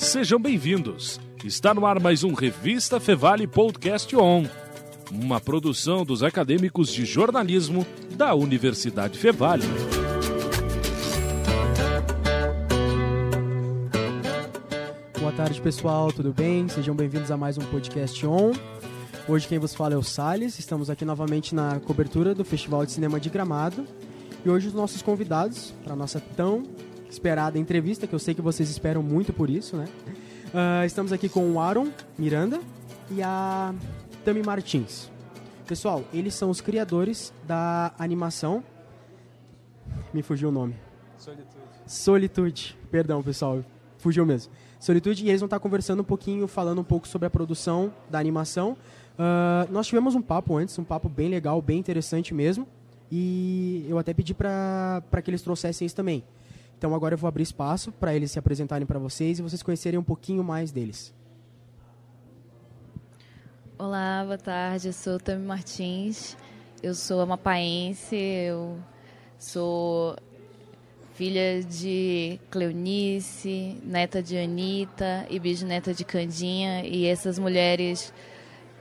Sejam bem-vindos. Está no ar mais um Revista Fevale Podcast On, uma produção dos acadêmicos de jornalismo da Universidade Fevale. Boa tarde, pessoal, tudo bem? Sejam bem-vindos a mais um Podcast On. Hoje quem vos fala é o Salles, estamos aqui novamente na cobertura do Festival de Cinema de Gramado. E hoje os nossos convidados para a nossa tão esperada entrevista, que eu sei que vocês esperam muito por isso, né? Uh, estamos aqui com o Aaron Miranda e a Tami Martins. Pessoal, eles são os criadores da animação. Me fugiu o nome. Solitude. Solitude. Perdão, pessoal. Fugiu mesmo. Solitude, e eles vão estar conversando um pouquinho, falando um pouco sobre a produção da animação. Uh, nós tivemos um papo antes, um papo bem legal, bem interessante mesmo. E eu até pedi para que eles trouxessem isso também. Então agora eu vou abrir espaço para eles se apresentarem para vocês e vocês conhecerem um pouquinho mais deles. Olá, boa tarde. Eu sou Tami Martins. Eu sou amapaense. Eu sou filha de Cleonice, neta de Anitta e bisneta de Candinha. E essas mulheres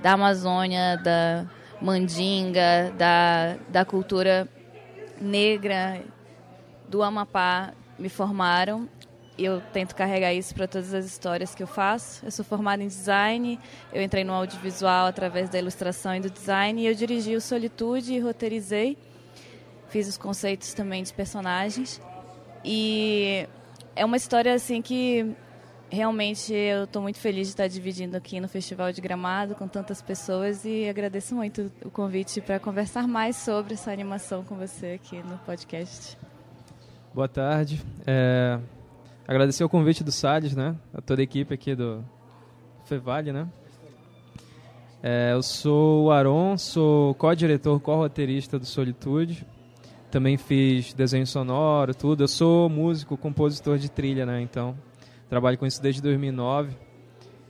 da Amazônia, da Mandinga, da, da cultura negra do Amapá me formaram. Eu tento carregar isso para todas as histórias que eu faço. Eu sou formada em design, eu entrei no audiovisual através da ilustração e do design, e eu dirigi o Solitude e roteirizei. Fiz os conceitos também dos personagens. E é uma história assim que realmente eu estou muito feliz de estar dividindo aqui no Festival de Gramado com tantas pessoas e agradeço muito o convite para conversar mais sobre essa animação com você aqui no podcast. Boa tarde. É, agradecer o convite do Salles, né? A toda a equipe aqui do Fevale, né? É, eu sou o Aron, sou co-diretor, co-roteirista do Solitude. Também fiz desenho sonoro, tudo. Eu sou músico, compositor de trilha, né? Então, trabalho com isso desde 2009.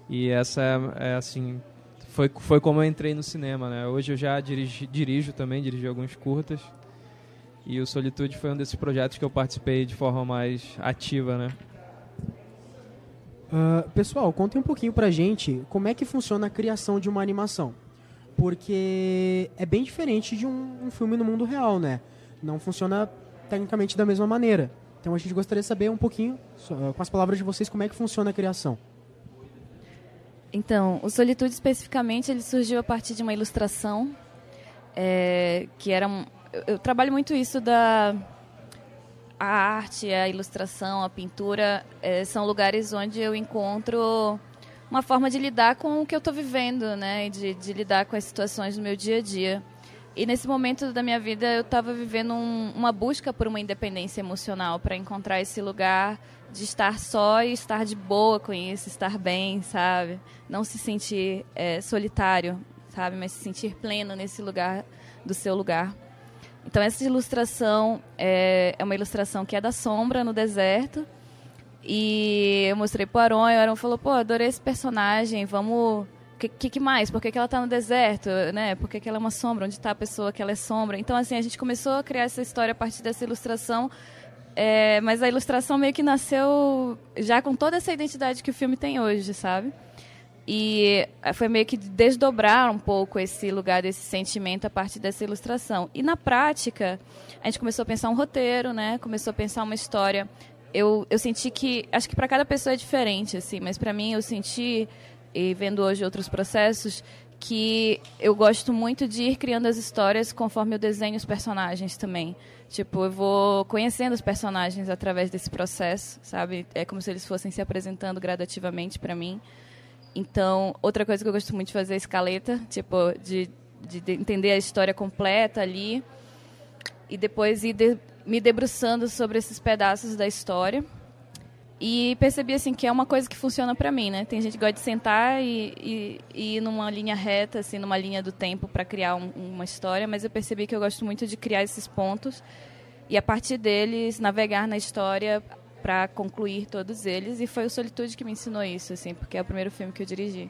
E essa é, é assim, foi, foi como eu entrei no cinema, né? Hoje eu já dirijo também, dirigi alguns curtas. E o Solitude foi um desses projetos que eu participei de forma mais ativa, né? Uh, pessoal, contem um pouquinho pra gente como é que funciona a criação de uma animação. Porque é bem diferente de um, um filme no mundo real, né? Não funciona tecnicamente da mesma maneira. Então a gente gostaria de saber um pouquinho, com as palavras de vocês, como é que funciona a criação. Então, o Solitude especificamente ele surgiu a partir de uma ilustração é, que era eu, trabalho muito isso da a arte, a ilustração, a pintura é, são lugares onde eu encontro uma forma de lidar com o que eu estou vivendo, né? E de, de, lidar com as situações do meu dia a dia. E nesse momento da minha vida eu estava vivendo um, uma busca por uma independência emocional para encontrar esse lugar de estar só e estar de boa com isso, estar bem, sabe? Não se sentir é, solitário, sabe? Mas se sentir pleno nesse lugar do seu lugar. Então, essa ilustração é, é uma ilustração que é da sombra no deserto. E eu mostrei pro Aron, e o Aron falou, pô, adorei esse personagem, vamos... O que, que, mais? Por que, que ela está no deserto? Né? Por que, que ela é uma sombra? Onde está a pessoa que ela é sombra? Então, assim, a gente começou a criar essa história a partir dessa ilustração, é, mas a ilustração meio que nasceu já com toda essa identidade que o filme tem hoje, sabe? E eh, foi meio que desdobrar um pouco esse lugar desse sentimento a partir dessa ilustração. E na prática, a gente começou a pensar um roteiro, né? Começou a pensar uma história. Eu, eu senti que acho que para cada pessoa é diferente, assim, mas para mim eu senti e vendo hoje outros processos que eu gosto muito de ir criando as histórias conforme eu desenho os personagens também. Tipo, eu vou conhecendo os personagens através desse processo, sabe? É como se eles fossem se apresentando gradativamente para mim. Então, outra coisa que eu gosto muito de fazer é escaleta, tipo, de, de, de entender a história completa ali e depois ir de, me debruçando sobre esses pedaços da história. E percebi assim que é uma coisa que funciona para mim, né? Tem gente que gosta de sentar e, e, e ir numa linha reta, assim, numa linha do tempo para criar um, uma história, mas eu percebi que eu gosto muito de criar esses pontos e a partir deles navegar na história para concluir todos eles. E foi o Solitude que me ensinou isso, assim, porque é o primeiro filme que eu dirigi.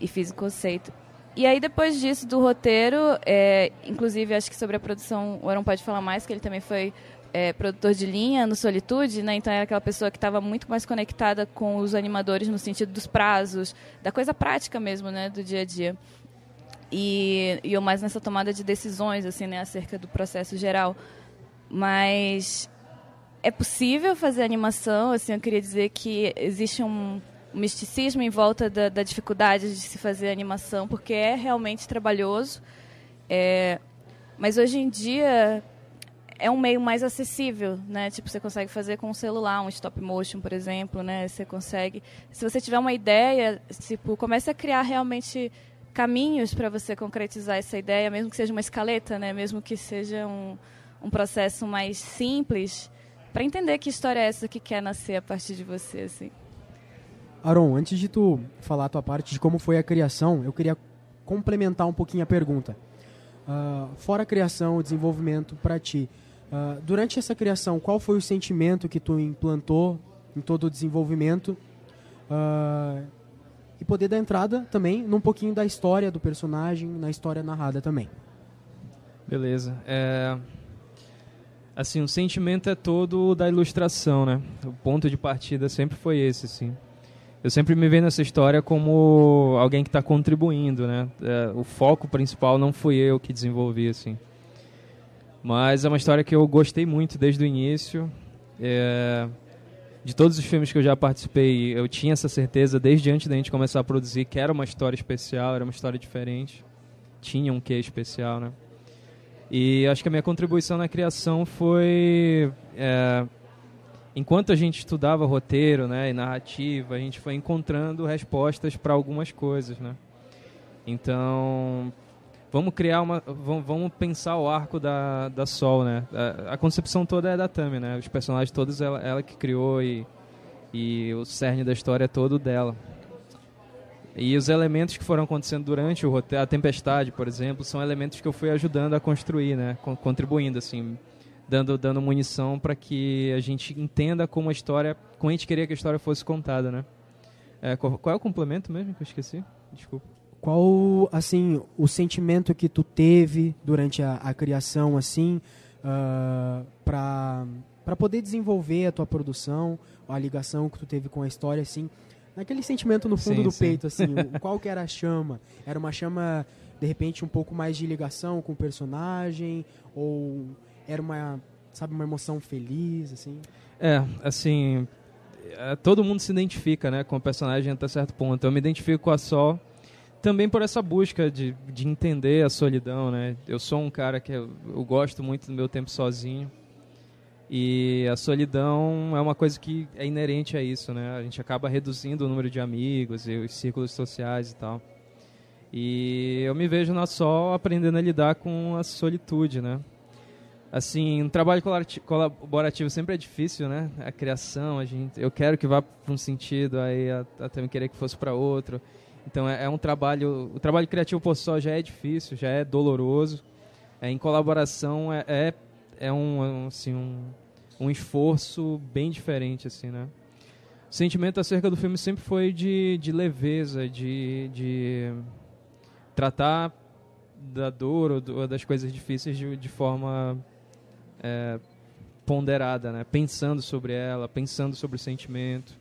E fiz o conceito. E aí, depois disso, do roteiro, é, inclusive, acho que sobre a produção, o Aaron pode falar mais, que ele também foi é, produtor de linha no Solitude, né? Então era aquela pessoa que estava muito mais conectada com os animadores no sentido dos prazos, da coisa prática mesmo, né? Do dia a dia. E, e eu mais nessa tomada de decisões, assim, né? Acerca do processo geral. Mas é possível fazer animação, assim, eu queria dizer que existe um, misticismo em volta da, da, dificuldade de se fazer animação, porque é realmente trabalhoso. É, mas hoje em dia é um meio mais acessível, né? Tipo, você consegue fazer com um celular, um stop motion, por exemplo, né? Você consegue, se você tiver uma ideia, tipo, comece a criar realmente caminhos para você concretizar essa ideia, mesmo que seja uma escaleta, né? Mesmo que seja um, um processo mais simples, para entender que história é essa que quer nascer a partir de você, assim. Aaron, antes de tu falar a tua parte de como foi a criação, eu queria complementar um pouquinho a pergunta. Uh, fora a criação, o desenvolvimento para ti, Uh, durante essa criação, qual foi o sentimento que tu implantou em todo o desenvolvimento? Uh, e poder dar entrada também num pouquinho da história do personagem, na história narrada também. Beleza. É... Assim, o sentimento é todo da ilustração, né? O ponto de partida sempre foi esse, sim. Eu sempre me vejo nessa história como alguém que está contribuindo, né? É, o foco principal não fui eu que desenvolvi, assim. Mas é uma história que eu gostei muito desde o início. É, de todos os filmes que eu já participei, eu tinha essa certeza desde antes da gente começar a produzir que era uma história especial, era uma história diferente. Tinha um quê especial, né? E acho que a minha contribuição na criação foi. É, enquanto a gente estudava roteiro né, e narrativa, a gente foi encontrando respostas para algumas coisas, né? Então, vamos criar uma vamos, pensar o arco da, da Sol né a, a, concepção toda é da Tami né os personagens todos ela, ela que criou e e o cerne da história é todo dela e os elementos que foram acontecendo durante o a tempestade por exemplo são elementos que eu fui ajudando a construir né? Contribuindo assim dando dando munição para que a gente entenda como a história como a gente queria que a história fosse contada né? É, qual, qual é o complemento mesmo que eu esqueci? Desculpa. Qual, assim, o sentimento que tu teve durante a, a criação, assim, uh, para para poder desenvolver a tua produção, a ligação que tu teve com a história, assim, naquele sentimento no fundo sim, do sim. peito, assim, qual que era a chama? Era uma chama, de repente, um pouco mais de ligação com o personagem, ou era uma, sabe, uma emoção feliz, assim? É, assim, é, todo mundo se identifica, né, com o personagem até certo ponto. Eu me identifico com a Sol, também por essa busca de, de entender a solidão, né? Eu sou um cara que eu, eu, gosto muito do meu tempo sozinho e a solidão é uma coisa que é inerente a isso, né? A gente acaba reduzindo o número de amigos e os círculos sociais e tal. E eu me vejo na Sol aprendendo a lidar com a solitude, né? Assim, um trabalho colaborativo sempre é difícil, né? A criação, a gente, eu quero que vá para um sentido, aí até me querer que fosse para outro. Então é, é, um trabalho, o trabalho criativo por só já é difícil, já é doloroso. É, em colaboração é, é, é um, assim, um, um esforço bem diferente, assim, né? O sentimento acerca do filme sempre foi de, de leveza, de, de tratar da dor ou das coisas difíceis de, de forma é, ponderada, né? Pensando sobre ela, pensando sobre o sentimento.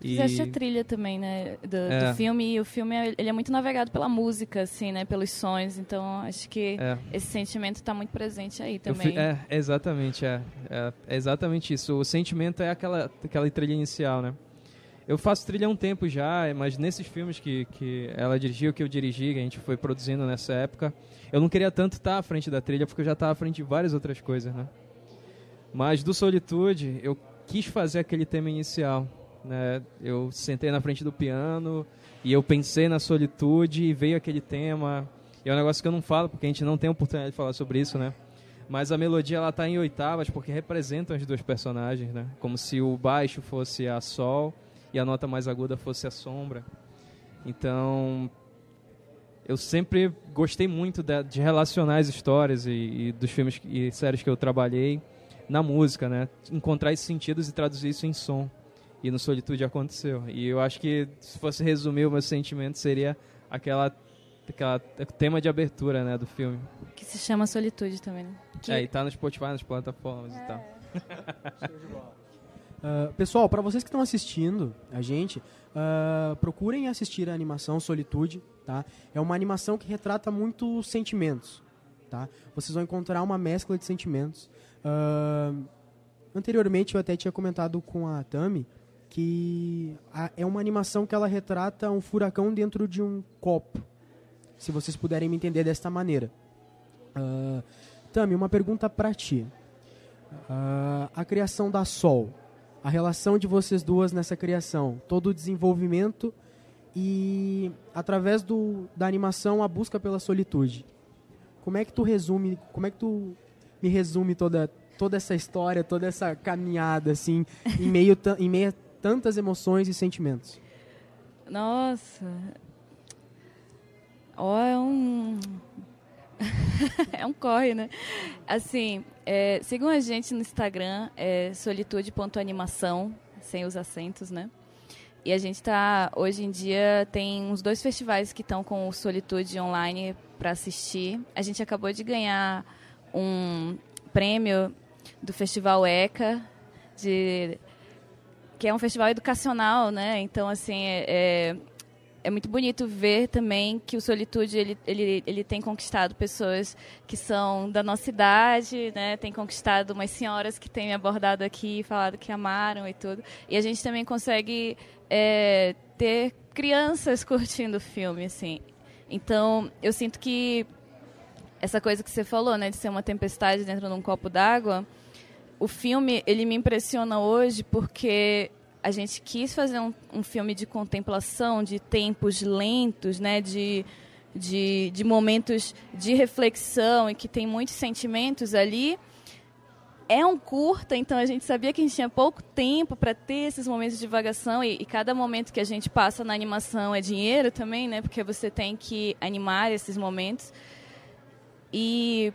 Fizeste a trilha também, né, do, é. do, filme, e o filme ele é muito navegado pela música, assim, né, pelos sons, então acho que é. esse sentimento está muito presente aí também. É, exatamente, é, é, é, exatamente isso, o sentimento é aquela, aquela trilha inicial, né. Eu faço trilha há um tempo já, mas nesses filmes que, que ela dirigiu, que eu dirigi, que a gente foi produzindo nessa época, eu não queria tanto estar à frente da trilha, porque eu já estava à frente de várias outras coisas, né. Mas do Solitude, eu quis fazer aquele tema inicial, né? Eu sentei na frente do piano e eu pensei na solitude e veio aquele tema. E é um negócio que eu não falo porque a gente não tem oportunidade de falar sobre isso, né? Mas a melodia ela tá em oitavas porque representam as duas personagens, né? Como se o baixo fosse a sol e a nota mais aguda fosse a sombra. Então, eu sempre gostei muito de, de relacionar as histórias e, e, dos filmes e séries que eu trabalhei na música, né? Encontrar esses sentidos e traduzir isso em som. E no Solitude aconteceu. E eu acho que, se fosse resumir o meu sentimento, seria aquela aquela tema de abertura, né, do filme. Que se chama Solitude também, né? Que... É, e tá no Spotify, nas plataformas é. e tal. Uh, pessoal, para vocês que estão assistindo a gente, uh, procurem assistir a animação Solitude, tá? É uma animação que retrata muito sentimentos, tá? Vocês vão encontrar uma mescla de sentimentos. Uh, anteriormente eu até tinha comentado com a Tami que a, é uma animação que ela retrata um furacão dentro de um copo. Se vocês puderem me entender desta maneira. Uh, Tami, uma pergunta para ti. Uh, a criação da Sol, a relação de vocês duas nessa criação, todo o desenvolvimento e através do, da animação a busca pela solitude. Como é que tu resume, como é que tu me resume toda toda essa história, toda essa caminhada assim, em meio em meio tantas emoções e sentimentos? Nossa. Ó, oh, é um. é um corre, né? Assim, é, sigam a gente no Instagram, é solitude.animação, sem os acentos, né? E a gente tá, hoje em dia, tem uns dois festivais que estão com o Solitude online para assistir. A gente acabou de ganhar um prêmio do Festival ECA, de que é um festival educacional, né? Então, assim, é, é, é, muito bonito ver também que o Solitude, ele, ele, ele tem conquistado pessoas que são da nossa idade, né? Tem conquistado umas senhoras que têm me abordado aqui falado que amaram e tudo. E a gente também consegue é, ter crianças curtindo o filme, assim. Então, eu sinto que essa coisa que você falou, né? De ser uma tempestade dentro de um copo d'água o filme ele me impressiona hoje porque a gente quis fazer um, um filme de contemplação, de tempos lentos, né, de, de, de momentos de reflexão e que tem muitos sentimentos ali. É um curta, então a gente sabia que a gente tinha pouco tempo para ter esses momentos de divagação e, e, cada momento que a gente passa na animação é dinheiro também, né? Porque você tem que animar esses momentos. E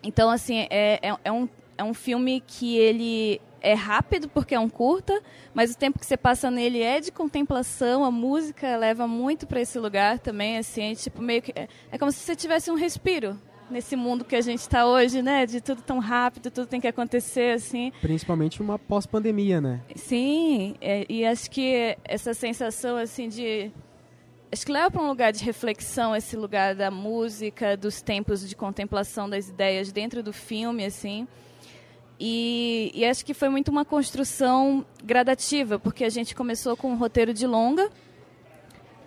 então assim é, é, é um, é um filme que ele é rápido porque é um curta, mas o tempo que você passa nele é de contemplação, a música leva muito para esse lugar também, assim, é tipo meio que é como se você tivesse um respiro nesse mundo que a gente está hoje, né? De tudo tão rápido, tudo tem que acontecer, assim. Principalmente uma pós-pandemia, né? Sim, é, e acho que essa sensação, assim, de... Acho que leva para um lugar de reflexão esse lugar da música, dos tempos de contemplação das ideias dentro do filme, assim. E, e, acho que foi muito uma construção gradativa, porque a gente começou com um roteiro de longa,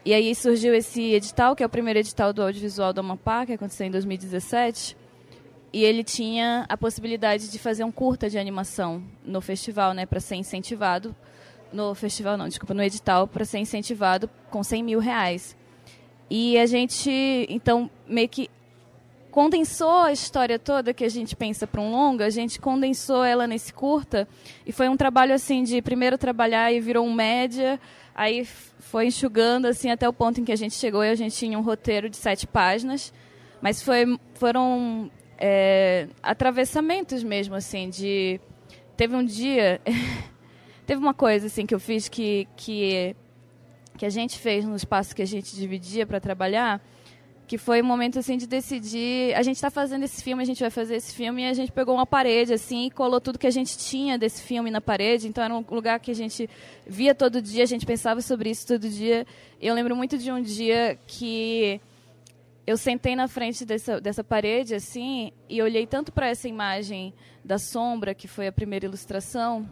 e aí surgiu esse edital, que é o primeiro edital do audiovisual do Amapá, que aconteceu em 2017, e ele tinha a possibilidade de fazer um curta de animação no festival, né, para ser incentivado, no festival não, desculpa, no edital, para ser incentivado com 100 mil reais. E a gente, então, meio que condensou a história toda que a gente pensa para um longa, a gente condensou ela nesse curta e foi um trabalho assim de primeiro trabalhar e virou um média, aí foi enxugando assim até o ponto em que a gente chegou e a gente tinha um roteiro de sete páginas, mas foi, foram é, atravessamentos mesmo assim de teve um dia teve uma coisa assim que eu fiz que que que a gente fez no espaço que a gente dividia para trabalhar que foi um momento assim de decidir a gente está fazendo esse filme a gente vai fazer esse filme e a gente pegou uma parede assim e colou tudo que a gente tinha desse filme na parede. Então era um lugar que a gente via todo dia a gente pensava sobre isso todo dia. Eu lembro muito de um dia que eu sentei na frente dessa dessa parede assim e olhei tanto para essa imagem da sombra que foi a primeira ilustração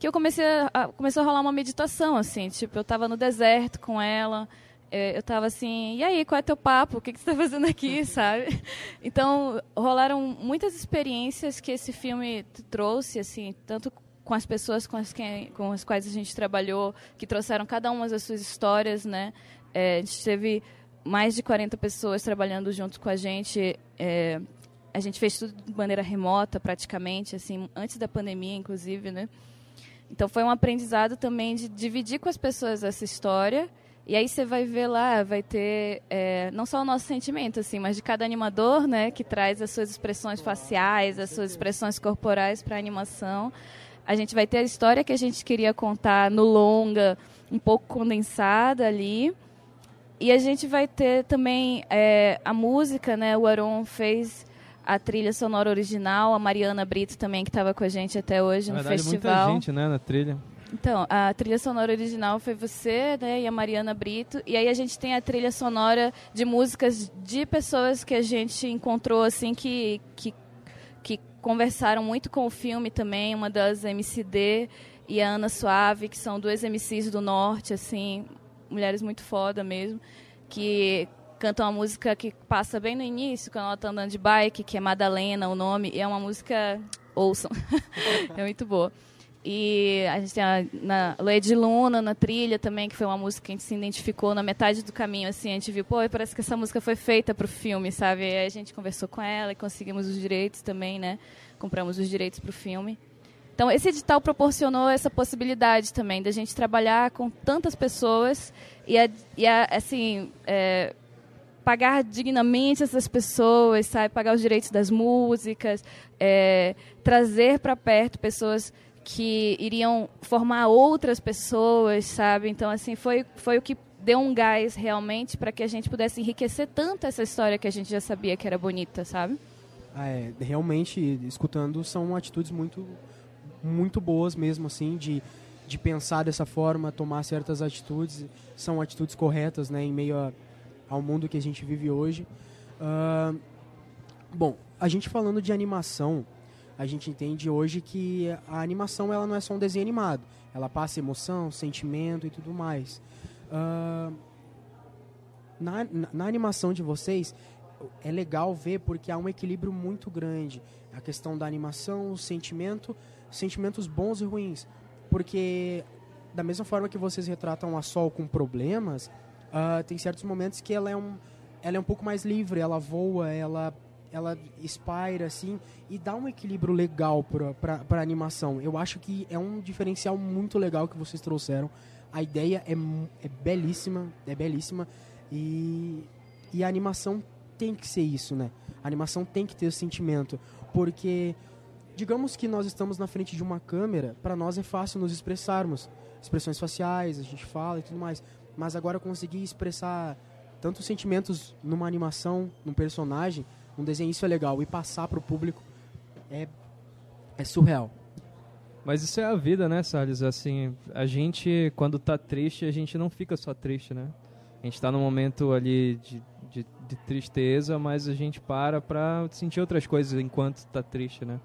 que eu comecei a, começou a rolar uma meditação assim tipo eu estava no deserto com ela eu tava assim, e aí, qual é teu papo? O que, que você está fazendo aqui, sabe? Então, rolaram muitas experiências que esse filme trouxe, assim, tanto com as pessoas com as, que, com as quais a gente trabalhou, que trouxeram cada uma das suas histórias, né? É, a gente teve mais de 40 pessoas trabalhando junto com a gente. É, a gente fez tudo de maneira remota, praticamente, assim, antes da pandemia, inclusive, né? Então, foi um aprendizado também de dividir com as pessoas essa história e aí você vai ver lá, vai ter é, não só o nosso sentimento, assim, mas de cada animador, né, que traz as suas expressões faciais, as suas expressões corporais para a animação. A gente vai ter a história que a gente queria contar no longa, um pouco condensada ali. e a gente vai ter também é, a música, né? O Aron fez a trilha sonora original, a Mariana Brito também, que estava com a gente até hoje Na no verdade, festival. muita gente, né, na trilha. Então, a trilha sonora original foi você, né, e a Mariana Brito. E aí a gente tem a trilha sonora de músicas de pessoas que a gente encontrou, assim, que, que, que conversaram muito com o filme também. Uma das MCD e a Ana Suave, que são duas MCs do Norte, assim, mulheres muito foda mesmo, que cantam uma música que passa bem no início, quando ela tá andando de bike, que é Madalena, o nome, e é uma música... Ouçam. é muito boa. E a gente tem a na Leia de Luna na trilha também, que foi uma música que a gente se identificou na metade do caminho, assim, a gente viu, pô, parece que essa música foi feita pro filme, sabe? E aí a gente conversou com ela e conseguimos os direitos também, né? Compramos os direitos pro filme. Então, esse edital proporcionou essa possibilidade também da gente trabalhar com tantas pessoas e, a, e a, assim, é, pagar dignamente essas pessoas, sabe? Pagar os direitos das músicas, é, trazer para perto pessoas que iriam formar outras pessoas, sabe? Então, assim, foi, foi o que deu um gás realmente para que a gente pudesse enriquecer tanto essa história que a gente já sabia que era bonita, sabe? Ah, é, realmente, escutando, são atitudes muito, muito boas mesmo, assim, de, de pensar dessa forma, tomar certas atitudes, são atitudes corretas, né, em meio a, ao mundo que a gente vive hoje. Uh, bom, a gente falando de animação, a gente entende hoje que a animação ela não é só um desenho animado, ela passa emoção, sentimento e tudo mais. Uh, na, na, na, animação de vocês é legal ver porque há um equilíbrio muito grande. A questão da animação, o sentimento, sentimentos bons e ruins, porque da mesma forma que vocês retratam a Sol com problemas, uh, tem certos momentos que ela é um ela é um pouco mais livre, ela voa, ela ela espira assim e dá um equilíbrio legal para a animação. Eu acho que é um diferencial muito legal que vocês trouxeram. A ideia é, é belíssima, é belíssima e, e a animação tem que ser isso, né? A animação tem que ter esse sentimento, porque digamos que nós estamos na frente de uma câmera, para nós é fácil nos expressarmos, expressões faciais, a gente fala e tudo mais, mas agora conseguir expressar tantos sentimentos numa animação, num personagem, um desenho isso é legal e passar para o público é é surreal. Mas isso é a vida, né, Salles? Assim, a gente, quando tá triste, a gente não fica só triste, né? A gente está num momento ali de, de, de, tristeza, mas a gente para para sentir outras coisas enquanto está triste, né?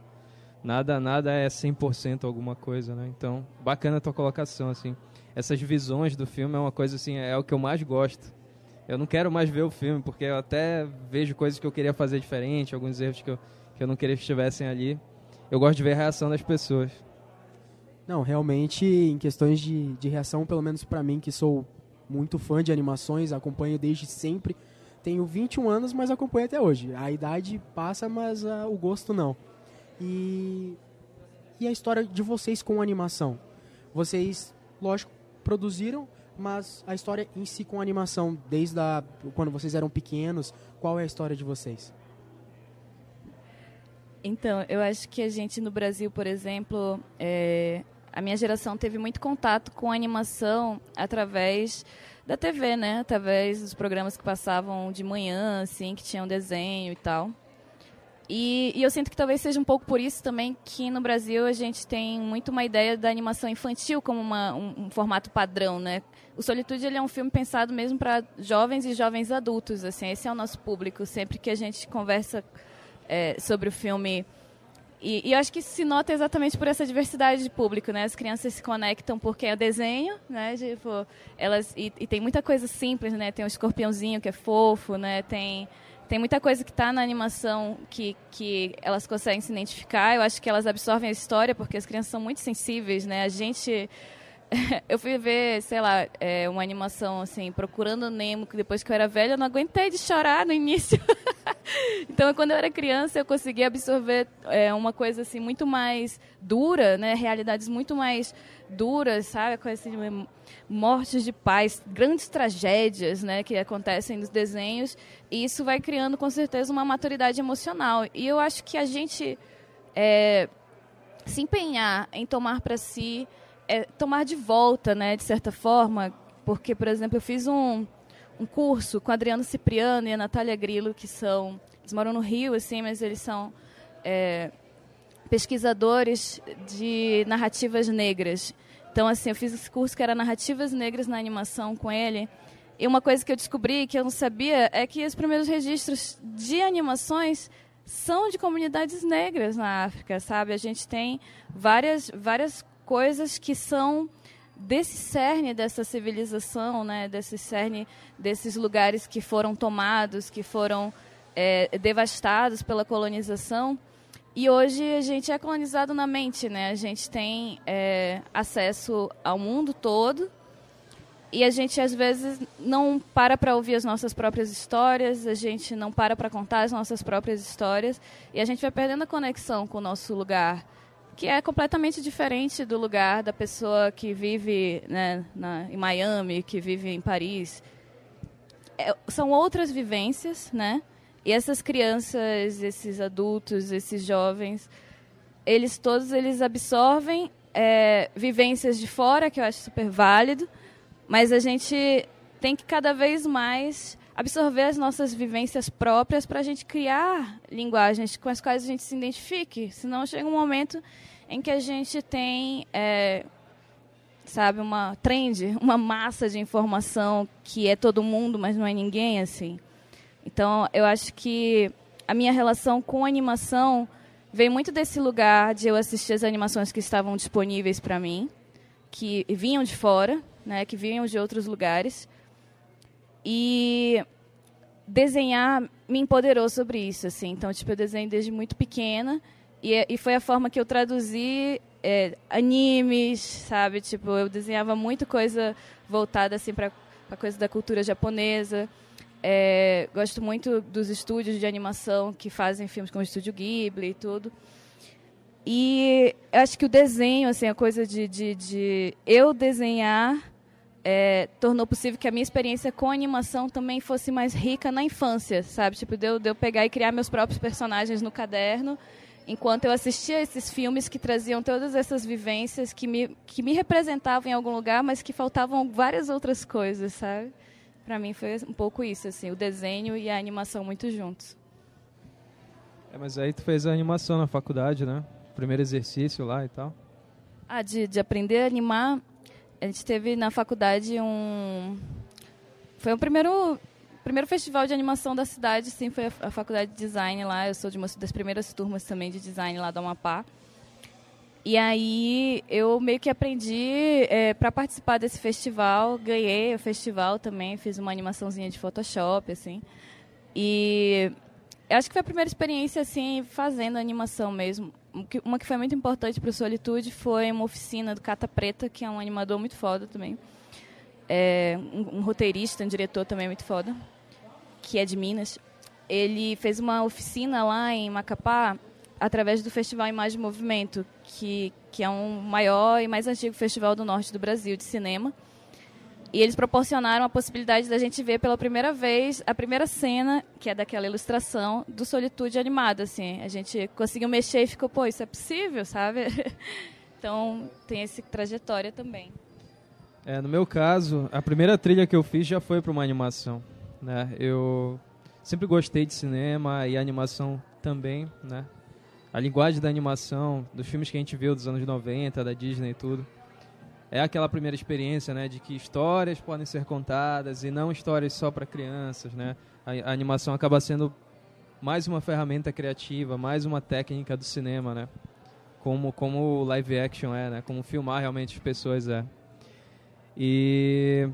Nada, nada é 100% alguma coisa, né? Então, bacana a tua colocação, assim. Essas visões do filme é uma coisa, assim, é o que eu mais gosto. Eu não quero mais ver o filme, porque eu até vejo coisas que eu queria fazer diferente, alguns erros que eu, que eu não queria que estivessem ali. Eu gosto de ver a reação das pessoas. Não, realmente, em questões de, de reação, pelo menos para mim, que sou muito fã de animações, acompanho desde sempre. Tenho 21 anos, mas acompanho até hoje. A idade passa, mas uh, o gosto não. E, e a história de vocês com animação? Vocês, lógico, produziram, mas a história em si com animação, desde a, quando vocês eram pequenos, qual é a história de vocês? Então, eu acho que a gente no Brasil, por exemplo, é, a minha geração teve muito contato com animação através da TV, né? Através dos programas que passavam de manhã, assim, que tinham desenho e tal. E, e, eu sinto que talvez seja um pouco por isso também que no Brasil a gente tem muito uma ideia da animação infantil como uma, um, um, formato padrão, né? O Solitude ele é um filme pensado mesmo para jovens e jovens adultos, assim, esse é o nosso público. Sempre que a gente conversa é, sobre o filme e, e, eu acho que se nota exatamente por essa diversidade de público, né? As crianças se conectam porque é desenho, né? Tipo, elas e, e tem muita coisa simples, né? Tem o escorpiãozinho que é fofo, né? Tem tem muita coisa que está na animação que, que elas conseguem se identificar. Eu acho que elas absorvem a história porque as crianças são muito sensíveis, né? A gente eu fui ver, sei lá, é, uma animação assim, procurando Nemo, que depois que eu era velha, eu não aguentei de chorar no início. então, quando eu era criança, eu consegui absorver é, uma coisa assim muito mais dura, né? Realidades muito mais duras, sabe? Coisa assim, mortes de pais, grandes tragédias, né, que acontecem nos desenhos. E isso vai criando, com certeza, uma maturidade emocional. E eu acho que a gente é, se empenhar em tomar para si é, tomar de volta, né, de certa forma, porque, por exemplo, eu fiz um, um curso com Adriano Cipriano e a Natália Grillo, que são. Eles moram no Rio, assim, mas eles são é, pesquisadores de narrativas negras. Então, assim, eu fiz esse curso que era Narrativas Negras na Animação com ele. E uma coisa que eu descobri que eu não sabia é que os primeiros registros de animações são de comunidades negras na África, sabe? A gente tem várias, várias coisas que são desse cerne dessa civilização, né? Desse cerne desses lugares que foram tomados, que foram é, devastados pela colonização. E hoje a gente é colonizado na mente, né? A gente tem é, acesso ao mundo todo e a gente às vezes não para para ouvir as nossas próprias histórias, a gente não para para contar as nossas próprias histórias e a gente vai perdendo a conexão com o nosso lugar, que é completamente diferente do lugar da pessoa que vive né, na, em Miami, que vive em Paris. É, são outras vivências, né? E essas crianças, esses adultos, esses jovens, eles todos eles absorvem é, vivências de fora, que eu acho super válido mas a gente tem que cada vez mais absorver as nossas vivências próprias para a gente criar linguagens com as quais a gente se identifique. Senão chega um momento em que a gente tem, é, sabe, uma trend, uma massa de informação que é todo mundo, mas não é ninguém, assim. Então, eu acho que a minha relação com animação veio muito desse lugar de eu assistir as animações que estavam disponíveis para mim, que vinham de fora, né, que vinham de outros lugares. E desenhar me empoderou sobre isso, assim. Então, tipo, eu desenho desde muito pequena e, e foi a forma que eu traduzi é, animes, sabe? Tipo, eu desenhava muito coisa voltada assim para a coisa da cultura japonesa. É, gosto muito dos estúdios de animação que fazem filmes como o Estúdio Ghibli e tudo. E acho que o desenho, assim, a coisa de, de, de eu desenhar é, tornou possível que a minha experiência com animação também fosse mais rica na infância, sabe? Tipo, de eu, de eu pegar e criar meus próprios personagens no caderno, enquanto eu assistia esses filmes que traziam todas essas vivências, que me, que me representavam em algum lugar, mas que faltavam várias outras coisas, sabe? Para mim foi um pouco isso, assim, o desenho e a animação muito juntos. É, mas aí tu fez a animação na faculdade, né? Primeiro exercício lá e tal. Ah, de, de aprender a animar, a gente teve na faculdade um. Foi o primeiro, primeiro festival de animação da cidade, sim, foi a, a faculdade de design lá. Eu sou de uma das primeiras turmas também de design lá da Amapá. E aí eu meio que aprendi é, para participar desse festival, ganhei o festival também, fiz uma animaçãozinha de Photoshop, assim. E acho que foi a primeira experiência assim fazendo animação mesmo uma que foi muito importante para o Solitude foi uma oficina do Cata Preta, que é um animador muito foda também. É, um, um, roteirista, um diretor também muito foda, que é de Minas. Ele fez uma oficina lá em Macapá através do Festival Imagem e Movimento, que, que é um maior e mais antigo festival do norte do Brasil de cinema. E eles proporcionaram a possibilidade da gente ver pela primeira vez a primeira cena, que é daquela ilustração, do Solitude animada, assim. A gente conseguiu mexer e ficou, pô, isso é possível, sabe? então, tem essa trajetória também. É, no meu caso, a primeira trilha que eu fiz já foi para uma animação, né? Eu sempre gostei de cinema e animação também, né? A linguagem da animação, dos filmes que a gente viu dos anos 90, da Disney e tudo é aquela primeira experiência, né, de que histórias podem ser contadas e não histórias só para crianças, né? A, a, animação acaba sendo mais uma ferramenta criativa, mais uma técnica do cinema, né? Como como live action é, né? Como filmar realmente as pessoas é. E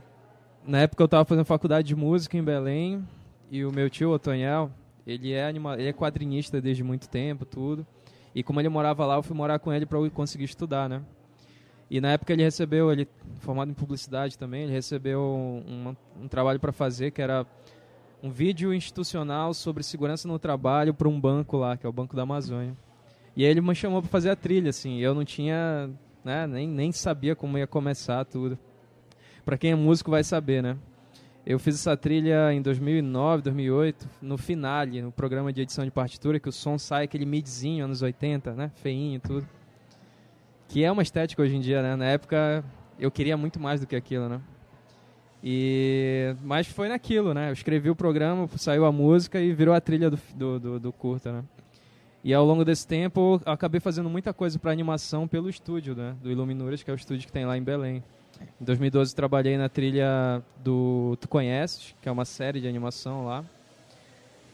na época eu estava fazendo faculdade de música em Belém e o meu tio Otoniel, ele é anima, ele é quadrinista desde muito tempo, tudo. E como ele morava lá, eu fui morar com ele para conseguir estudar, né? E na época ele recebeu, ele formado em publicidade também, ele recebeu um, um trabalho para fazer que era um vídeo institucional sobre segurança no trabalho para um banco lá, que é o Banco da Amazônia. E aí ele me chamou para fazer a trilha, assim. Eu não tinha, né, nem, nem sabia como ia começar tudo. Para quem é músico vai saber, né? Eu fiz essa trilha em 2009, 2008, no finale, no programa de edição de partitura, que o som sai aquele midzinho, anos 80, né? Feinho e tudo que é uma estética hoje em dia, né? Na época eu queria muito mais do que aquilo, né? E, mas foi naquilo, né? Eu escrevi o programa, saiu a música e virou a trilha do, do, do, do curta, né? E ao longo desse tempo, acabei fazendo muita coisa para animação pelo estúdio, né? Do Iluminuras, que é o estúdio que tem lá em Belém. Em 2012 trabalhei na trilha do Tu Conheces, que é uma série de animação lá.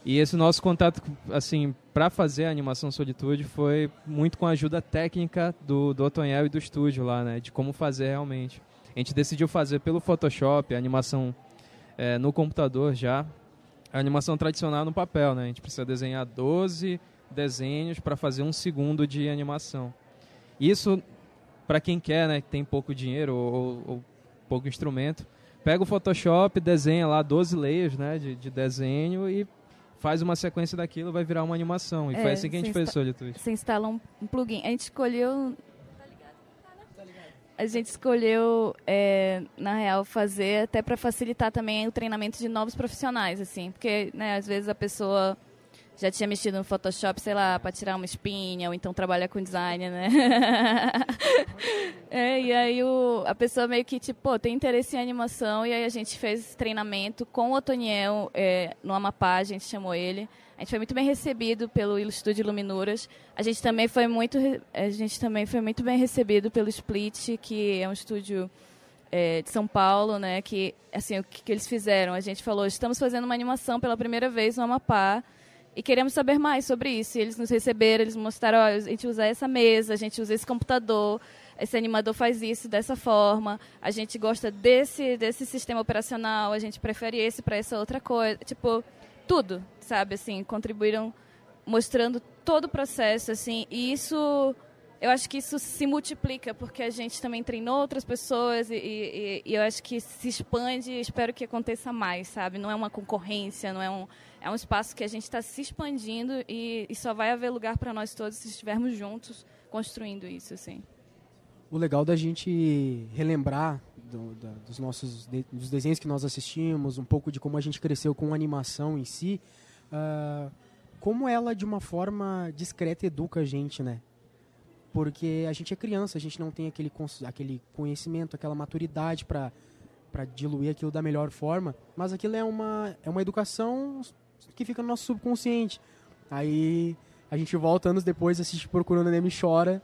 E esse nosso contato, assim, para fazer a animação Solitude foi muito com a ajuda técnica do, do Otoniel e do estúdio lá, né? De como fazer realmente. A gente decidiu fazer pelo Photoshop, a animação é, no computador já. A animação tradicional no papel, né? A gente precisa desenhar 12 desenhos para fazer um segundo de animação. Isso, para quem quer, né? Que tem pouco dinheiro ou, ou, ou pouco instrumento, pega o Photoshop, desenha lá 12 layers né, de, de desenho e faz uma sequência daquilo, vai virar uma animação. E é, foi assim que a gente fez o Solitude. Você instala um, um plugin. A gente escolheu a gente escolheu, é, na real, fazer até para facilitar também o treinamento de novos profissionais, assim, porque, né, às vezes a pessoa já tinha mexido no Photoshop, sei lá, para tirar uma espinha, ou então trabalha com design, né? é, e aí o, a pessoa meio que, tipo, pô, tem interesse em animação, e aí a gente fez treinamento com o Otoniel é, no Amapá, a gente chamou ele. A gente foi muito bem recebido pelo Estúdio Iluminuras. A gente também foi muito, a gente também foi muito bem recebido pelo Split, que é um estúdio é, de São Paulo, né? Que assim o que, que eles fizeram? A gente falou, estamos fazendo uma animação pela primeira vez no Amapá e queremos saber mais sobre isso. E eles nos receberam, eles mostraram, a gente usa essa mesa, a gente usa esse computador, esse animador faz isso dessa forma, a gente gosta desse, desse sistema operacional, a gente prefere esse para essa outra coisa. Tipo, tudo, sabe? Assim, contribuíram mostrando todo o processo, assim, e isso eu acho que isso se multiplica porque a gente também treinou outras pessoas e, e, e, eu acho que se expande e espero que aconteça mais, sabe? Não é uma concorrência, não é um é um espaço que a gente está se expandindo e, e, só vai haver lugar para nós todos se estivermos juntos construindo isso, assim. O legal da gente relembrar do, da, dos nossos de, dos desenhos que nós assistimos, um pouco de como a gente cresceu com a animação em si, uh, como ela de uma forma discreta educa a gente, né? Porque a gente é criança, a gente não tem aquele, aquele conhecimento, aquela maturidade para para diluir aquilo da melhor forma, mas aquilo é uma é uma educação que fica no nosso subconsciente. Aí a gente volta anos depois, assiste Procurando Nemo e chora.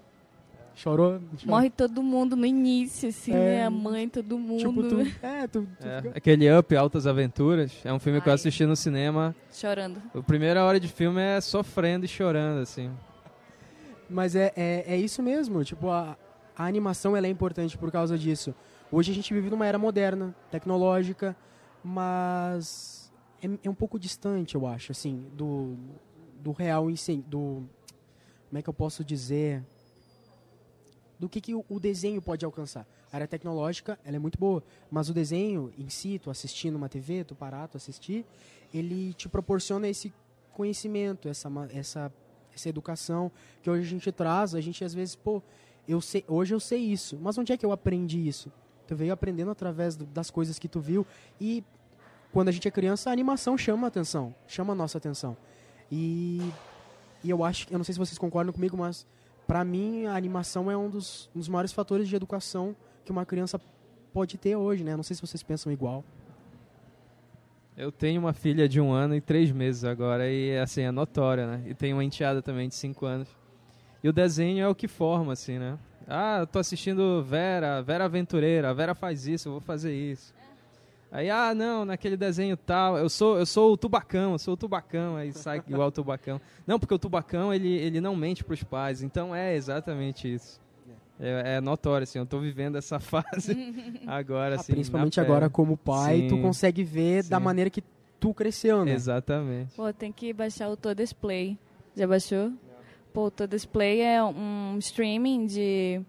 Chorou? Morre todo mundo no início, assim, é, né? A mãe, todo mundo. Tipo, tu, é, tu, tu é, fica... Aquele Up, Altas Aventuras, é um filme Ai. que eu assisti no cinema. Chorando. A primeira hora de filme é sofrendo e chorando, assim. Mas é, é, é isso mesmo, tipo, a, a animação ela é importante por causa disso. Hoje a gente vive numa era moderna, tecnológica, mas é, é, um pouco distante, eu acho, assim, do, do real em si, do... Como é que eu posso dizer? Do que, que o, o desenho pode alcançar. A área tecnológica, ela é muito boa, mas o desenho em si, tu assistindo uma TV, tu parar, tu assistir, ele te proporciona esse conhecimento, essa, essa, essa educação que hoje a gente traz, a gente às vezes, pô, eu sei, hoje eu sei isso, mas onde é que eu aprendi isso? Tu veio aprendendo através do, das coisas que tu viu e quando a gente é criança, a animação chama a atenção, chama a nossa atenção. E, e eu acho, eu não sei se vocês concordam comigo, mas para mim a animação é um dos, um dos maiores fatores de educação que uma criança pode ter hoje, né? Não sei se vocês pensam igual. Eu tenho uma filha de um ano e três meses agora e assim é notória, né? E tenho uma enteada também de cinco anos. E o desenho é o que forma, assim, né? Ah, eu tô assistindo Vera, Vera Aventureira, Vera faz isso, eu vou fazer isso. Aí, ah, não, naquele desenho tal, eu sou, eu sou o tubacão, eu sou o tubacão, aí sai igual o tubacão. Não, porque o tubacão, ele, ele não mente para os pais, então é exatamente isso. É, é, notório, assim, eu tô vivendo essa fase agora, ah, assim. Principalmente agora como pai, sim, tu consegue ver sim. da maneira que tu cresceu, né? Exatamente. Pô, tem que baixar o Todo Display. Já baixou? Não. Pô, o Todo Display é um streaming de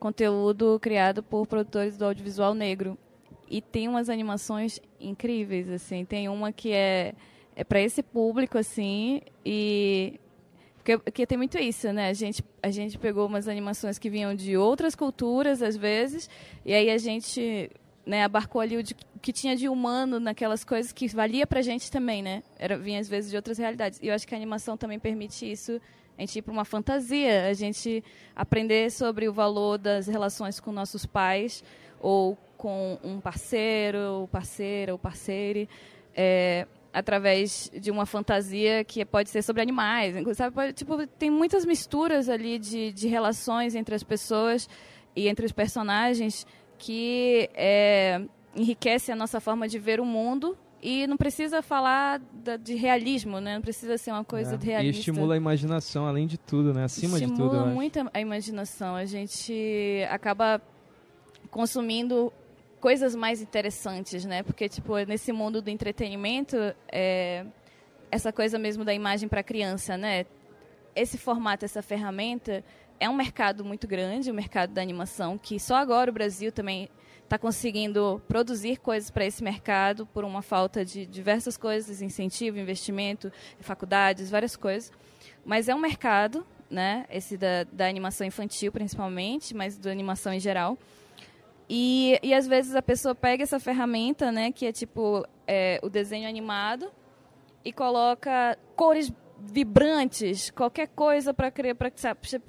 conteúdo criado por produtores do audiovisual negro e tem umas animações incríveis, assim. Tem uma que é, é para esse público, assim, e... Porque, porque, tem muito isso, né? A gente, a gente pegou umas animações que vinham de outras culturas, às vezes, e aí a gente né, abarcou ali o, de, o que tinha de humano naquelas coisas que valia pra gente também, né? Era, vinha, às vezes, de outras realidades. E eu acho que a animação também permite isso, a gente ir para uma fantasia, a gente aprender sobre o valor das relações com nossos pais, ou com um parceiro, parceira ou parceire, é, através de uma fantasia que pode ser sobre animais. Sabe? Pode, tipo, tem muitas misturas ali de, de relações entre as pessoas e entre os personagens que é, enriquece a nossa forma de ver o mundo e não precisa falar da, de realismo, né? Não precisa ser uma coisa É, realista. E estimula a imaginação, além de tudo, né? Acima estimula de tudo. acho. muito a imaginação. A gente acaba consumindo coisas mais interessantes, né? Porque tipo nesse mundo do entretenimento, é, essa coisa mesmo da imagem para criança, né? Esse formato, essa ferramenta é um mercado muito grande, o mercado da animação, que só agora o Brasil também está conseguindo produzir coisas para esse mercado por uma falta de diversas coisas, incentivo, investimento, faculdades, várias coisas. Mas é um mercado, né? Esse da, da animação infantil principalmente, mas da animação em geral. E, e às vezes a pessoa pega essa ferramenta, né, que é tipo é, o desenho animado, e coloca cores vibrantes, qualquer coisa para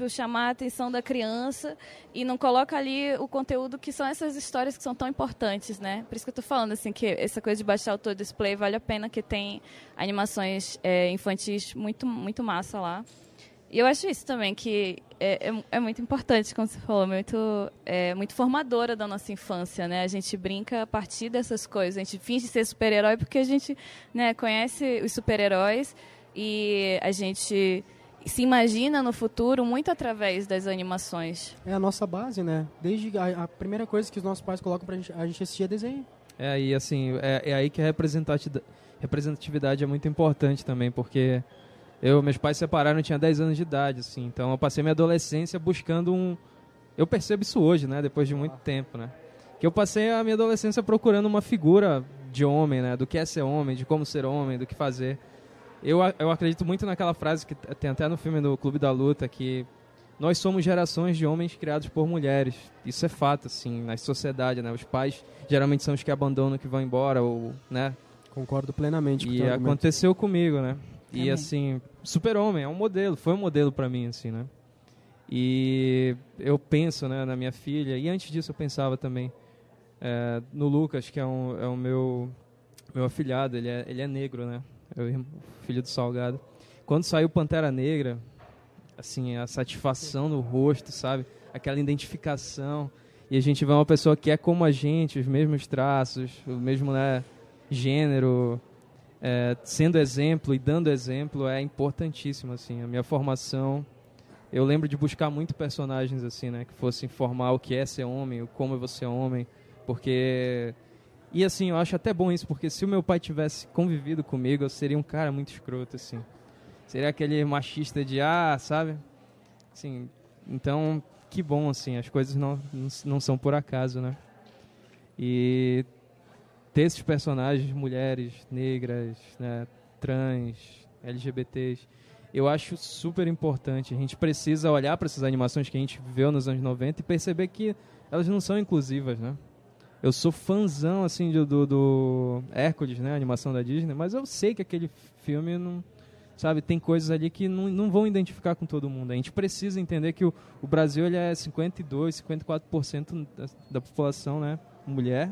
chamar a atenção da criança e não coloca ali o conteúdo que são essas histórias que são tão importantes, né? Por isso que eu tô falando assim que essa coisa de baixar o todo display vale a pena que tem animações é, infantis muito muito massa lá. E eu acho isso também, que é, é, é muito importante, como você falou, muito, é, muito formadora da nossa infância, né? A gente brinca a partir dessas coisas. A gente finge ser super-herói porque a gente né, conhece os super-heróis e a gente se imagina no futuro muito através das animações. É a nossa base, né? Desde a, a primeira coisa que os nossos pais colocam pra gente, a gente assistir é desenho. É aí, assim, é, é aí que a representati- representatividade é muito importante também, porque eu, meus pais se separaram, eu tinha 10 anos de idade, assim, então eu passei minha adolescência buscando um... Eu percebo isso hoje, né, depois de muito tempo, né, que eu passei a minha adolescência procurando uma figura de homem, né, do que é ser homem, de como ser homem, do que fazer. Eu, eu acredito muito naquela frase que tem até no filme do Clube da Luta, que nós somos gerações de homens criados por mulheres. Isso é fato, assim, na sociedade, né? Os pais geralmente são os que abandonam, que vão embora, ou, né? Concordo plenamente com E aconteceu comigo, né? E Também. assim, Super-Homem é um modelo, foi um modelo pra mim, assim, né? E eu penso, né, na minha filha, e antes disso eu pensava também é, no Lucas, que é, um, é o meu, meu afilhado, ele é, ele é negro, né? É o irmão- filho do Salgado. Quando saiu Pantera Negra, assim, a satisfação no rosto, sabe? Aquela identificação. E a gente vê uma pessoa que é como a gente, os mesmos traços, o mesmo né, gênero, é, sendo exemplo e dando exemplo é importantíssimo, assim. A minha formação, eu lembro de buscar muito personagens, assim, né? Que fossem informar o que é ser homem, o como é você homem, porque... E assim, eu acho até bom isso, porque se o meu pai tivesse convivido comigo, eu seria um cara muito escroto, assim. Seria aquele machista de, ah, sabe? Assim, então, que bom, assim, as coisas não, não, não são por acaso, né? E ter esses personagens, mulheres, negras, né, trans, LGBTs, eu acho super importante. A gente precisa olhar para essas animações que a gente viu nos anos 90 e perceber que elas não são inclusivas, né? Eu sou fãzão, assim, do, do, do Hércules, né, a animação da Disney, mas eu sei que aquele filme não... Sabe, tem coisas ali que não, não vão identificar com todo mundo. A gente precisa entender que o, o Brasil ele é 52, 54% da, da população, né, mulher,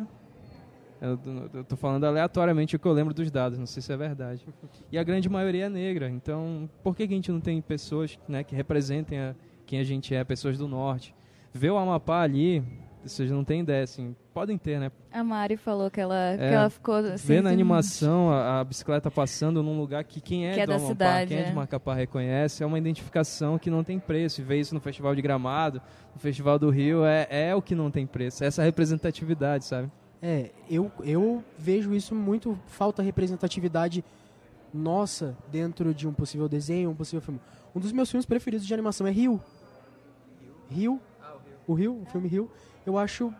eu, eu tô falando aleatoriamente o que eu lembro dos dados, não sei se é verdade. E a grande maioria é negra. Então, por que, que a gente não tem pessoas né, que representem a, quem a gente é, pessoas do norte? Ver o Amapá ali, vocês não têm ideia, assim, podem ter, né? A Mari falou que ela, que É, ela ficou assim, Ver na animação a, a bicicleta passando num lugar que quem é, Que é do Amapá, cidade, quem é de é. Macapá reconhece, é uma identificação que não tem preço. E ver isso no Festival de Gramado, no Festival do Rio, é, é o que não tem preço. Essa representatividade, sabe? É, eu, eu vejo isso muito, falta representatividade nossa dentro de um possível desenho, um possível filme. Um dos meus filmes preferidos de animação é Rio. Rio? O Rio, o filme Rio. Eu acho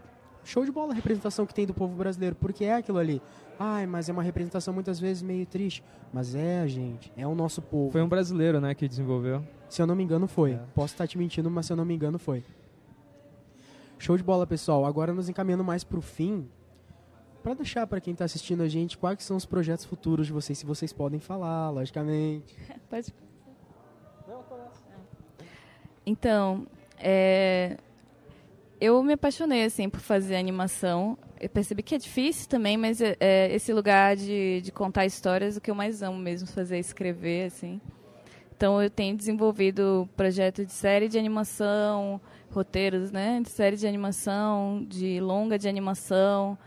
show de bola a representação que tem do povo brasileiro, porque é aquilo ali. Ai, mas é uma representação muitas vezes meio triste. Mas é, gente, é o nosso povo. Foi um brasileiro, né, que desenvolveu. Se eu não me engano, foi. É. Posso estar te mentindo, mas se eu não me engano, foi. Show de bola, pessoal. Agora nos encaminhando mais pro fim, para deixar para quem tá assistindo a gente quais que são os projetos futuros de vocês, se vocês podem falar, logicamente. Pode. Então, é, eu me apaixonei assim por fazer animação. Eu percebi que é difícil também, mas é, é esse lugar de, de contar histórias o que eu mais amo mesmo fazer, escrever assim. Então eu tenho desenvolvido projetos de série de animação, roteiros, né, de série de animação, de longa de animação.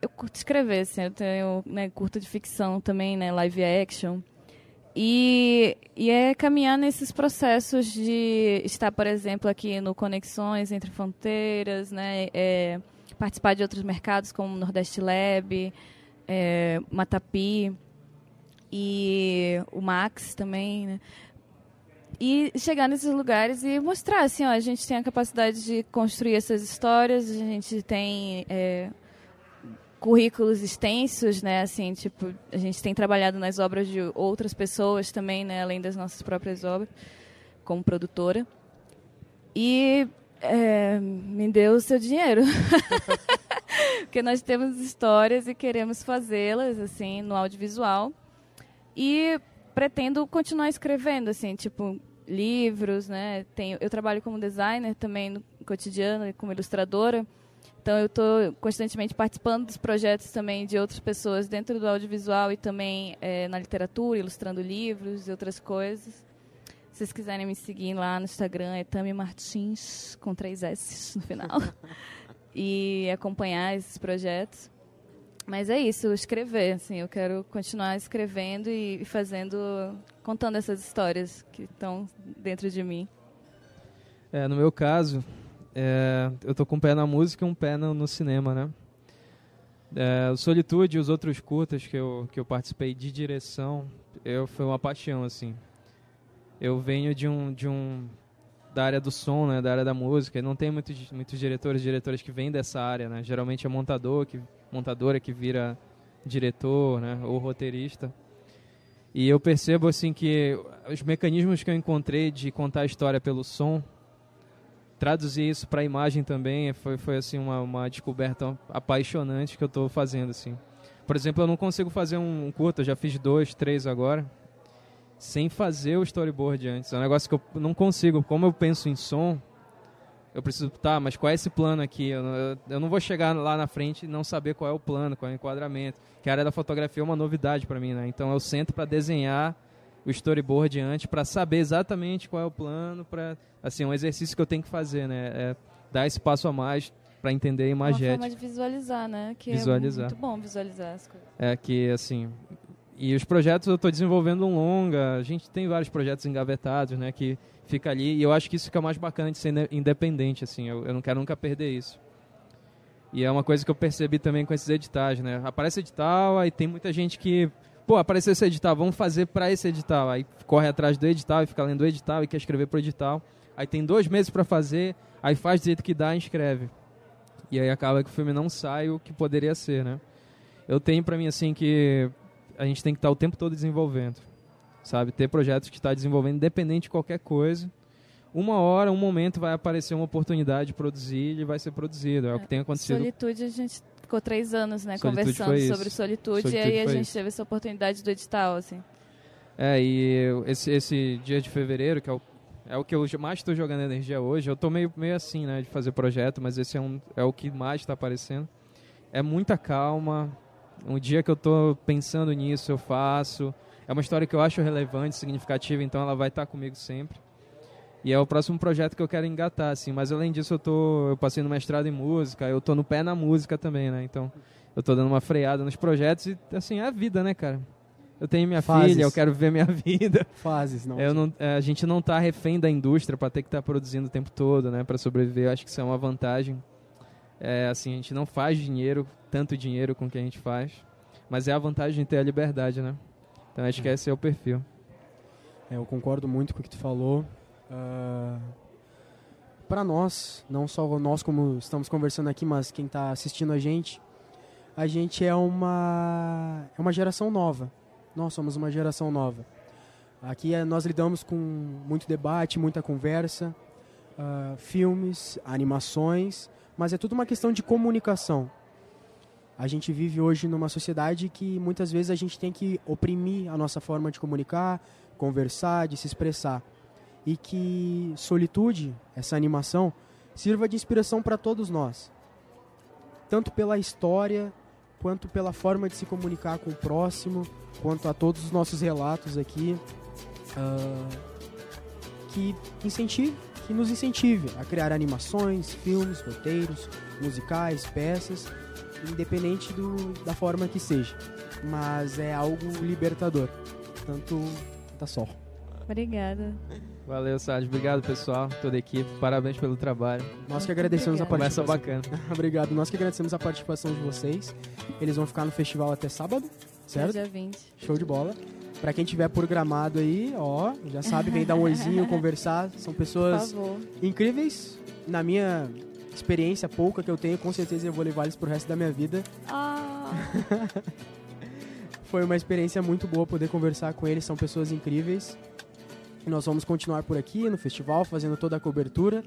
Eu curto escrever, assim, eu tenho né, curta de ficção também, né, live action. E, e é caminhar nesses processos de estar, por exemplo, aqui no Conexões Entre Fronteiras, né? É, participar de outros mercados como Nordeste Lab, é, Matapi e o Max também, né? E chegar nesses lugares e mostrar, assim, ó, a gente tem a capacidade de construir essas histórias, a gente tem... É, currículos extensos, né? Assim, tipo, a gente tem trabalhado nas obras de outras pessoas também, né? Além das nossas próprias obras, como produtora. E é, me deu o seu dinheiro. Porque nós temos histórias e queremos fazê-las, assim, no audiovisual. E pretendo continuar escrevendo, assim, tipo, livros, né? Tenho, eu trabalho como designer também no cotidiano, como ilustradora. Então eu estou constantemente participando dos projetos também de outras pessoas dentro do audiovisual e também é, na literatura, ilustrando livros e outras coisas. Se vocês quiserem me seguir lá no Instagram, é Tami Martins, com três S no final. e acompanhar esses projetos. Mas é isso, escrever, assim, eu quero continuar escrevendo e fazendo, contando essas histórias que estão dentro de mim. É, no meu caso, é, eu tô com um pé na música e um pé no, no cinema, né? É, Solitude e os outros curtas que eu, que eu participei de direção, eu, foi uma paixão, assim. Eu venho de um, de um da área do som, né, da área da música, não tem muitos, muitos diretores diretores que vêm dessa área, né? Geralmente é montador, que, montadora que vira diretor, né, ou roteirista. E eu percebo, assim, que os mecanismos que eu encontrei de contar a história pelo som traduzir isso para a imagem também foi, foi assim uma, uma descoberta apaixonante que eu estou fazendo assim. Por exemplo, eu não consigo fazer um curto, eu já fiz dois, três agora, sem fazer o storyboard antes. É um negócio que eu não consigo. Como eu penso em som, eu preciso, tá, mas qual é esse plano aqui? Eu, eu, eu não vou chegar lá na frente e não saber qual é o plano, qual é o enquadramento. Que a área da fotografia é uma novidade para mim, né? Então eu sento para desenhar o storyboard antes para saber exatamente qual é o plano, para assim, um exercício que eu tenho que fazer, né? É dar esse passo a mais para entender a imagética. Uma forma de visualizar, né? Que visualizar. é muito bom visualizar as coisas. É que assim, e os projetos eu estou desenvolvendo um longa, a gente tem vários projetos engavetados, né, que fica ali, e eu acho que isso fica mais bacana de ser independente, assim, eu, eu não quero nunca perder isso. E é uma coisa que eu percebi também com esses editais, né? Aparece edital, aí tem muita gente que pô, apareceu esse edital, vamos fazer para esse edital. Aí corre atrás do edital e fica lendo o edital e quer escrever pro edital. Aí tem dois meses para fazer, aí faz do jeito que dá e inscreve. E aí acaba que o filme não sai o que poderia ser, né? Eu tenho para mim assim que a gente tem que estar tá o tempo todo desenvolvendo, sabe? Ter projetos que está desenvolvendo independente de qualquer coisa. Uma hora, um momento vai aparecer uma oportunidade de produzir e vai ser produzido. É, é o que tem acontecido. Solitude a gente ficou três anos, né, solitude conversando sobre solitude, solitude, e aí a gente isso. teve essa oportunidade do edital, assim. É, e esse, esse dia de fevereiro, que é o, é o que eu mais estou jogando energia hoje, eu tô meio, meio assim, né, de fazer projeto, mas esse é, um, é o que mais está aparecendo. É muita calma, um dia que eu estou pensando nisso, eu faço. É uma história que eu acho relevante, significativa, então ela vai estar tá comigo sempre. E é o próximo projeto que eu quero engatar, assim. Mas além disso, eu tô, eu passei no mestrado em música, eu tô no pé na música também, né? Então, eu tô dando uma freada nos projetos e, assim, é a vida, né, cara? Eu tenho minha Fases. filha, eu quero ver minha vida. Fases, não. Eu não é, a gente não tá refém da indústria para ter que estar tá produzindo o tempo todo, né, para sobreviver. Eu acho que isso é uma vantagem. É, assim, a gente não faz dinheiro, tanto dinheiro com o que a gente faz, mas é a vantagem de ter a liberdade, né? Então acho que esse é o perfil. É, eu concordo muito com o que tu falou. Uh, ah, para nós, não só nós como estamos conversando aqui, mas quem está assistindo a gente, a gente é uma é uma geração nova. Nós somos uma geração nova. Aqui é, nós lidamos com muito debate, muita conversa, uh, filmes, animações, mas é tudo uma questão de comunicação. A gente vive hoje numa sociedade que muitas vezes a gente tem que oprimir a nossa forma de comunicar, conversar, de se expressar e que Solitude, essa animação, sirva de inspiração para todos nós. Tanto pela história, quanto pela forma de se comunicar com o próximo, quanto a todos os nossos relatos aqui. Uh, que incentive, que nos incentive a criar animações, filmes, roteiros, musicais, peças, independente do, da forma que seja. Mas é algo libertador. Tanto tá só. Obrigada. Valeu, Sérgio. Obrigado, pessoal, toda a equipe. Parabéns pelo trabalho. Nós que agradecemos Obrigada. a participação. bacana. Obrigado. Nós que agradecemos a participação de vocês. Eles vão ficar no festival até sábado, certo? Dia 20. Show de bola. Pra quem tiver por gramado aí, ó, já sabe, vem dar um oizinho, conversar. São pessoas incríveis. Na minha experiência pouca que eu tenho, com certeza eu vou levar eles pro resto da minha vida. Ah, Foi uma experiência muito boa poder conversar com eles, são pessoas incríveis. E nós vamos continuar por aqui no festival, fazendo toda a cobertura.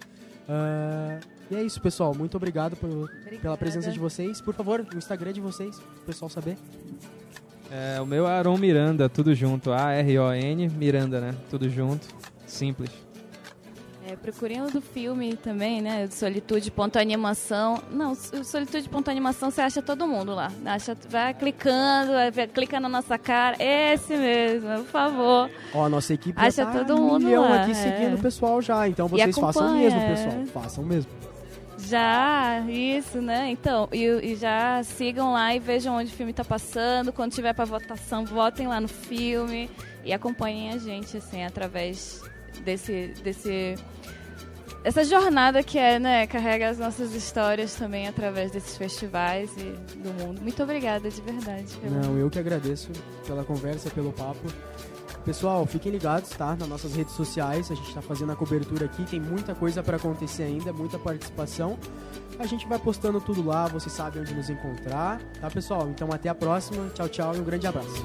Ah, e é isso, pessoal. Muito obrigado por- pela presença de vocês. Por favor, o Instagram de vocês, pro pessoal saber. É, o meu é Aron Miranda, tudo junto. A-R-O-N, Miranda, né? Tudo junto. Simples. É, procurem o do filme também, né? Do Solitude ponto animação. Não, o Solitude ponto animação você acha todo mundo lá. Acha, vai clicando, vai, clica na nossa cara. Esse mesmo, por favor. Ó, a nossa equipe Acha já tá todo mundo lá, aqui é. seguindo o pessoal já. Então vocês façam mesmo, é. pessoal. Façam mesmo. Já, isso, né? Então, e, e já sigam lá e vejam onde o filme tá passando. Quando tiver pra votação, votem lá no filme e acompanhem a gente, assim, através desse. desse essa jornada que é, né? Carrega as nossas histórias também através desses festivais e do mundo. Muito obrigada, de verdade. pela- Não, eu que agradeço pela conversa, pelo papo. Pessoal, fiquem ligados, tá? Nas nossas redes sociais, a gente tá fazendo a cobertura aqui, tem muita coisa para acontecer ainda, muita participação. A gente vai postando tudo lá, vocês sabem onde nos encontrar, tá, pessoal? Então até a próxima, tchau, tchau e um grande abraço.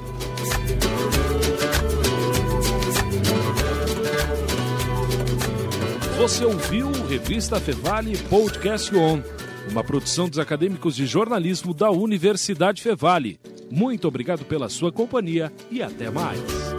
Você ouviu Revista Fevale Podcast On, uma produção dos acadêmicos de jornalismo da Universidade Fevale. Muito obrigado pela sua companhia e até mais.